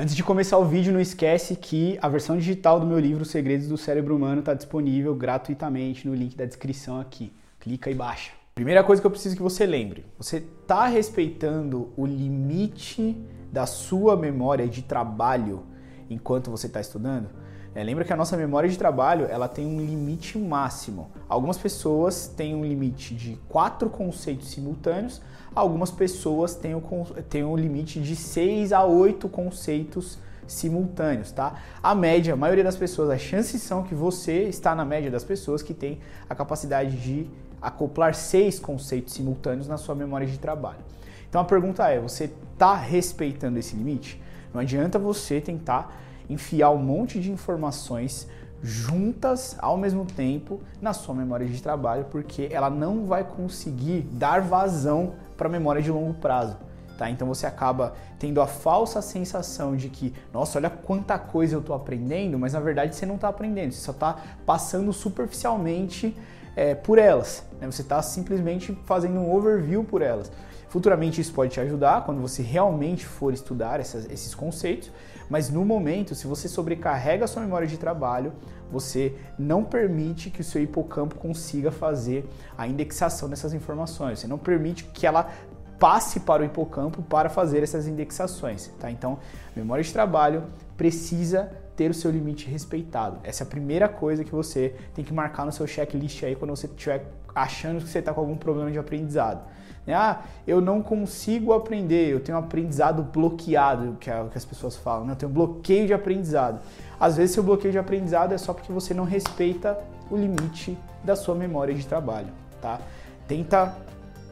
Antes de começar o vídeo, não esquece que a versão digital do meu livro Segredos do Cérebro Humano está disponível gratuitamente no link da descrição aqui. Clica e baixa. Primeira coisa que eu preciso que você lembre: você está respeitando o limite da sua memória de trabalho enquanto você está estudando? É, lembra que a nossa memória de trabalho ela tem um limite máximo. Algumas pessoas têm um limite de quatro conceitos simultâneos, algumas pessoas têm um, têm um limite de seis a oito conceitos simultâneos, tá? A média, a maioria das pessoas, as chances são que você está na média das pessoas que tem a capacidade de acoplar seis conceitos simultâneos na sua memória de trabalho. Então a pergunta é: você está respeitando esse limite? Não adianta você tentar enfiar um monte de informações juntas ao mesmo tempo na sua memória de trabalho, porque ela não vai conseguir dar vazão para a memória de longo prazo. Tá? Então você acaba tendo a falsa sensação de que, nossa, olha quanta coisa eu estou aprendendo, mas na verdade você não está aprendendo, você só está passando superficialmente é, por elas. Né? Você está simplesmente fazendo um overview por elas. Futuramente isso pode te ajudar quando você realmente for estudar essas, esses conceitos, mas no momento, se você sobrecarrega a sua memória de trabalho, você não permite que o seu hipocampo consiga fazer a indexação dessas informações. Você não permite que ela passe para o hipocampo para fazer essas indexações, tá? Então, memória de trabalho precisa ter o seu limite respeitado. Essa é a primeira coisa que você tem que marcar no seu checklist aí quando você estiver achando que você está com algum problema de aprendizado. Né? Ah, eu não consigo aprender, eu tenho um aprendizado bloqueado, que é o que as pessoas falam, né? eu tenho um bloqueio de aprendizado. Às vezes, seu bloqueio de aprendizado é só porque você não respeita o limite da sua memória de trabalho, tá? Tenta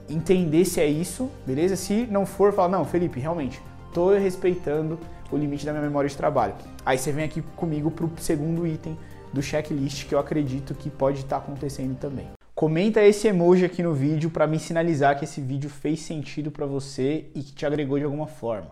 entender se é isso, beleza? Se não for, fala, não, Felipe, realmente, estou respeitando o limite da minha memória de trabalho. Aí você vem aqui comigo para o segundo item do checklist que eu acredito que pode estar tá acontecendo também. Comenta esse emoji aqui no vídeo para me sinalizar que esse vídeo fez sentido para você e que te agregou de alguma forma.